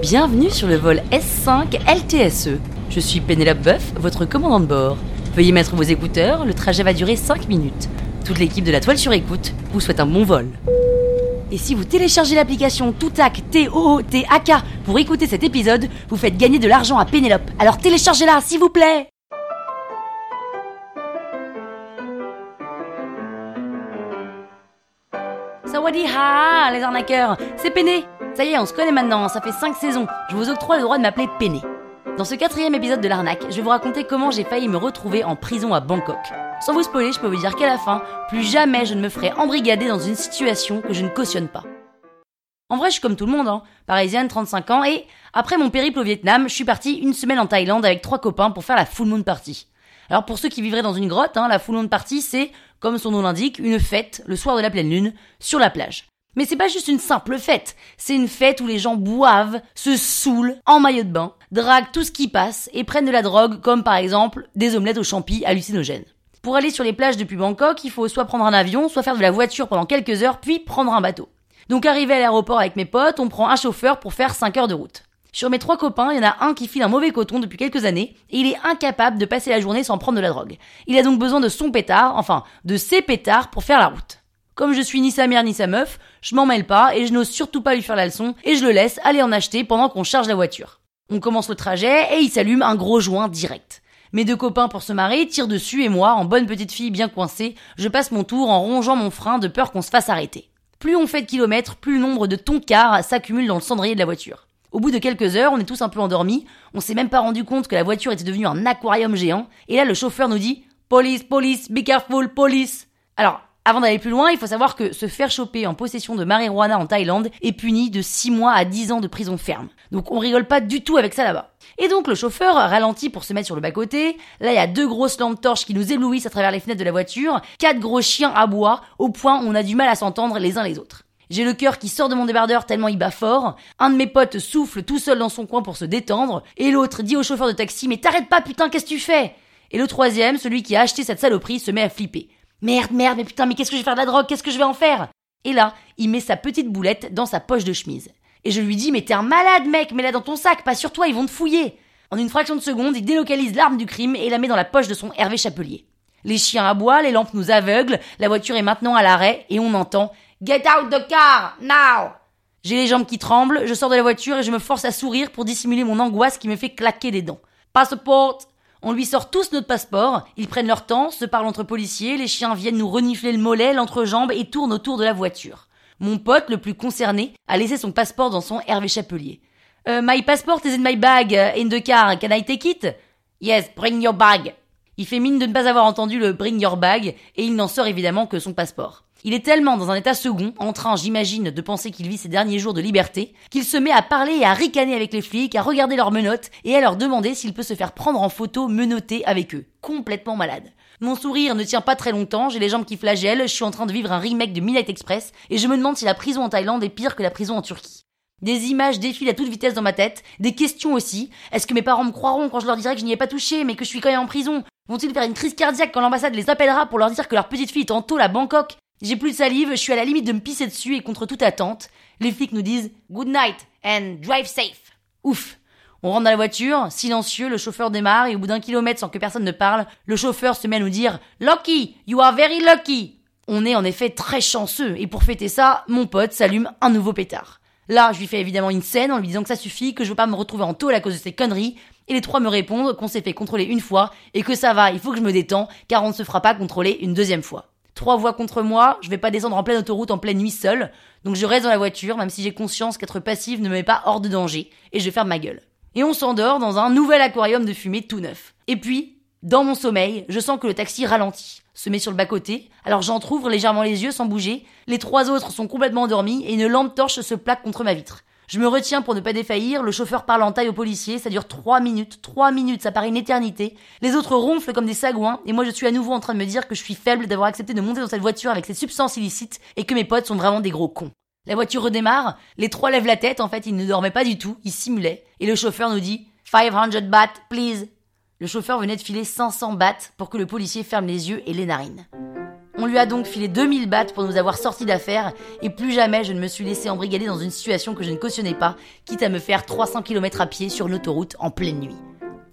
Bienvenue sur le vol S5 LTSE. Je suis Pénélope Boeuf, votre commandant de bord. Veuillez mettre vos écouteurs, le trajet va durer 5 minutes. Toute l'équipe de la toile sur écoute vous souhaite un bon vol. Et si vous téléchargez l'application Toutac T-O-O-T-A-K pour écouter cet épisode, vous faites gagner de l'argent à Pénélope. Alors téléchargez-la, s'il vous plaît Sawadi ha, les arnaqueurs C'est Péné Ça y est, on se connaît maintenant, ça fait 5 saisons. Je vous octroie le droit de m'appeler Péné. Dans ce quatrième épisode de l'arnaque, je vais vous raconter comment j'ai failli me retrouver en prison à Bangkok. Sans vous spoiler, je peux vous dire qu'à la fin, plus jamais je ne me ferai embrigader dans une situation que je ne cautionne pas. En vrai, je suis comme tout le monde, hein. parisienne, 35 ans, et après mon périple au Vietnam, je suis partie une semaine en Thaïlande avec trois copains pour faire la full moon party. Alors pour ceux qui vivraient dans une grotte, hein, la full moon party, c'est, comme son nom l'indique, une fête le soir de la pleine lune sur la plage. Mais c'est pas juste une simple fête, c'est une fête où les gens boivent, se saoulent en maillot de bain, draguent tout ce qui passe et prennent de la drogue comme par exemple des omelettes aux champis hallucinogènes. Pour aller sur les plages depuis Bangkok, il faut soit prendre un avion, soit faire de la voiture pendant quelques heures, puis prendre un bateau. Donc arrivé à l'aéroport avec mes potes, on prend un chauffeur pour faire 5 heures de route. Sur mes trois copains, il y en a un qui file un mauvais coton depuis quelques années et il est incapable de passer la journée sans prendre de la drogue. Il a donc besoin de son pétard, enfin de ses pétards pour faire la route. Comme je suis ni sa mère ni sa meuf, je m'en mêle pas et je n'ose surtout pas lui faire la leçon et je le laisse aller en acheter pendant qu'on charge la voiture. On commence le trajet et il s'allume un gros joint direct. Mes deux copains pour se marrer tirent dessus et moi, en bonne petite fille bien coincée, je passe mon tour en rongeant mon frein de peur qu'on se fasse arrêter. Plus on fait de kilomètres, plus le nombre de toncars s'accumule dans le cendrier de la voiture. Au bout de quelques heures, on est tous un peu endormis, on s'est même pas rendu compte que la voiture était devenue un aquarium géant, et là le chauffeur nous dit Police, police, be careful, police. Alors, avant d'aller plus loin, il faut savoir que se faire choper en possession de marijuana en Thaïlande est puni de 6 mois à 10 ans de prison ferme. Donc on rigole pas du tout avec ça là-bas. Et donc le chauffeur ralentit pour se mettre sur le bas-côté. Là, il y a deux grosses lampes torches qui nous éblouissent à travers les fenêtres de la voiture, quatre gros chiens à bois, au point où on a du mal à s'entendre les uns les autres. J'ai le cœur qui sort de mon débardeur tellement il bat fort. Un de mes potes souffle tout seul dans son coin pour se détendre. Et l'autre dit au chauffeur de taxi Mais t'arrêtes pas putain, qu'est-ce que tu fais? Et le troisième, celui qui a acheté cette saloperie, se met à flipper. Merde, merde, mais putain, mais qu'est-ce que je vais faire de la drogue? Qu'est-ce que je vais en faire? Et là, il met sa petite boulette dans sa poche de chemise. Et je lui dis, mais t'es un malade, mec, mets-la dans ton sac, pas sur toi, ils vont te fouiller. En une fraction de seconde, il délocalise l'arme du crime et la met dans la poche de son Hervé Chapelier. Les chiens aboient, les lampes nous aveuglent, la voiture est maintenant à l'arrêt et on entend Get out the car, now! J'ai les jambes qui tremblent, je sors de la voiture et je me force à sourire pour dissimuler mon angoisse qui me fait claquer des dents. Passport, on lui sort tous notre passeport, ils prennent leur temps, se parlent entre policiers, les chiens viennent nous renifler le mollet, l'entrejambe et tournent autour de la voiture. Mon pote, le plus concerné, a laissé son passeport dans son Hervé Chapelier. Euh, my passport is in my bag, in the car, can I take it? Yes, bring your bag. Il fait mine de ne pas avoir entendu le bring your bag, et il n'en sort évidemment que son passeport. Il est tellement dans un état second, en train, j'imagine, de penser qu'il vit ses derniers jours de liberté, qu'il se met à parler et à ricaner avec les flics, à regarder leurs menottes et à leur demander s'il peut se faire prendre en photo menotté avec eux. Complètement malade. Mon sourire ne tient pas très longtemps, j'ai les jambes qui flagellent, je suis en train de vivre un remake de Midnight Express et je me demande si la prison en Thaïlande est pire que la prison en Turquie. Des images défilent à toute vitesse dans ma tête, des questions aussi. Est-ce que mes parents me croiront quand je leur dirai que je n'y ai pas touché, mais que je suis quand même en prison? Vont-ils faire une crise cardiaque quand l'ambassade les appellera pour leur dire que leur petite fille est en tôle à Bangkok? J'ai plus de salive, je suis à la limite de me pisser dessus et contre toute attente, les flics nous disent Good night and drive safe. Ouf. On rentre dans la voiture, silencieux, le chauffeur démarre et au bout d'un kilomètre sans que personne ne parle, le chauffeur se met à nous dire Lucky, you are very lucky. On est en effet très chanceux et pour fêter ça, mon pote s'allume un nouveau pétard. Là, je lui fais évidemment une scène en lui disant que ça suffit, que je veux pas me retrouver en tôle à cause de ces conneries, et les trois me répondent qu'on s'est fait contrôler une fois et que ça va, il faut que je me détends car on ne se fera pas contrôler une deuxième fois trois voix contre moi, je vais pas descendre en pleine autoroute en pleine nuit seule, donc je reste dans la voiture, même si j'ai conscience qu'être passive ne me met pas hors de danger, et je faire ma gueule. Et on s'endort dans un nouvel aquarium de fumée tout neuf. Et puis, dans mon sommeil, je sens que le taxi ralentit, se met sur le bas-côté, alors j'entr'ouvre légèrement les yeux sans bouger, les trois autres sont complètement endormis et une lampe torche se plaque contre ma vitre. Je me retiens pour ne pas défaillir, le chauffeur parle en taille au policier, ça dure trois minutes, trois minutes, ça paraît une éternité. Les autres ronflent comme des sagouins, et moi je suis à nouveau en train de me dire que je suis faible d'avoir accepté de monter dans cette voiture avec ces substances illicites, et que mes potes sont vraiment des gros cons. La voiture redémarre, les trois lèvent la tête, en fait ils ne dormaient pas du tout, ils simulaient, et le chauffeur nous dit 500 bahts, please. Le chauffeur venait de filer 500 bahts pour que le policier ferme les yeux et les narines. On lui a donc filé 2000 bahts pour nous avoir sortis d'affaires, et plus jamais je ne me suis laissé embrigader dans une situation que je ne cautionnais pas, quitte à me faire 300 km à pied sur l'autoroute en pleine nuit.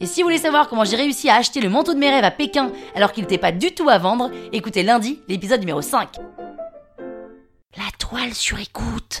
Et si vous voulez savoir comment j'ai réussi à acheter le manteau de mes rêves à Pékin alors qu'il n'était pas du tout à vendre, écoutez lundi l'épisode numéro 5. La toile sur écoute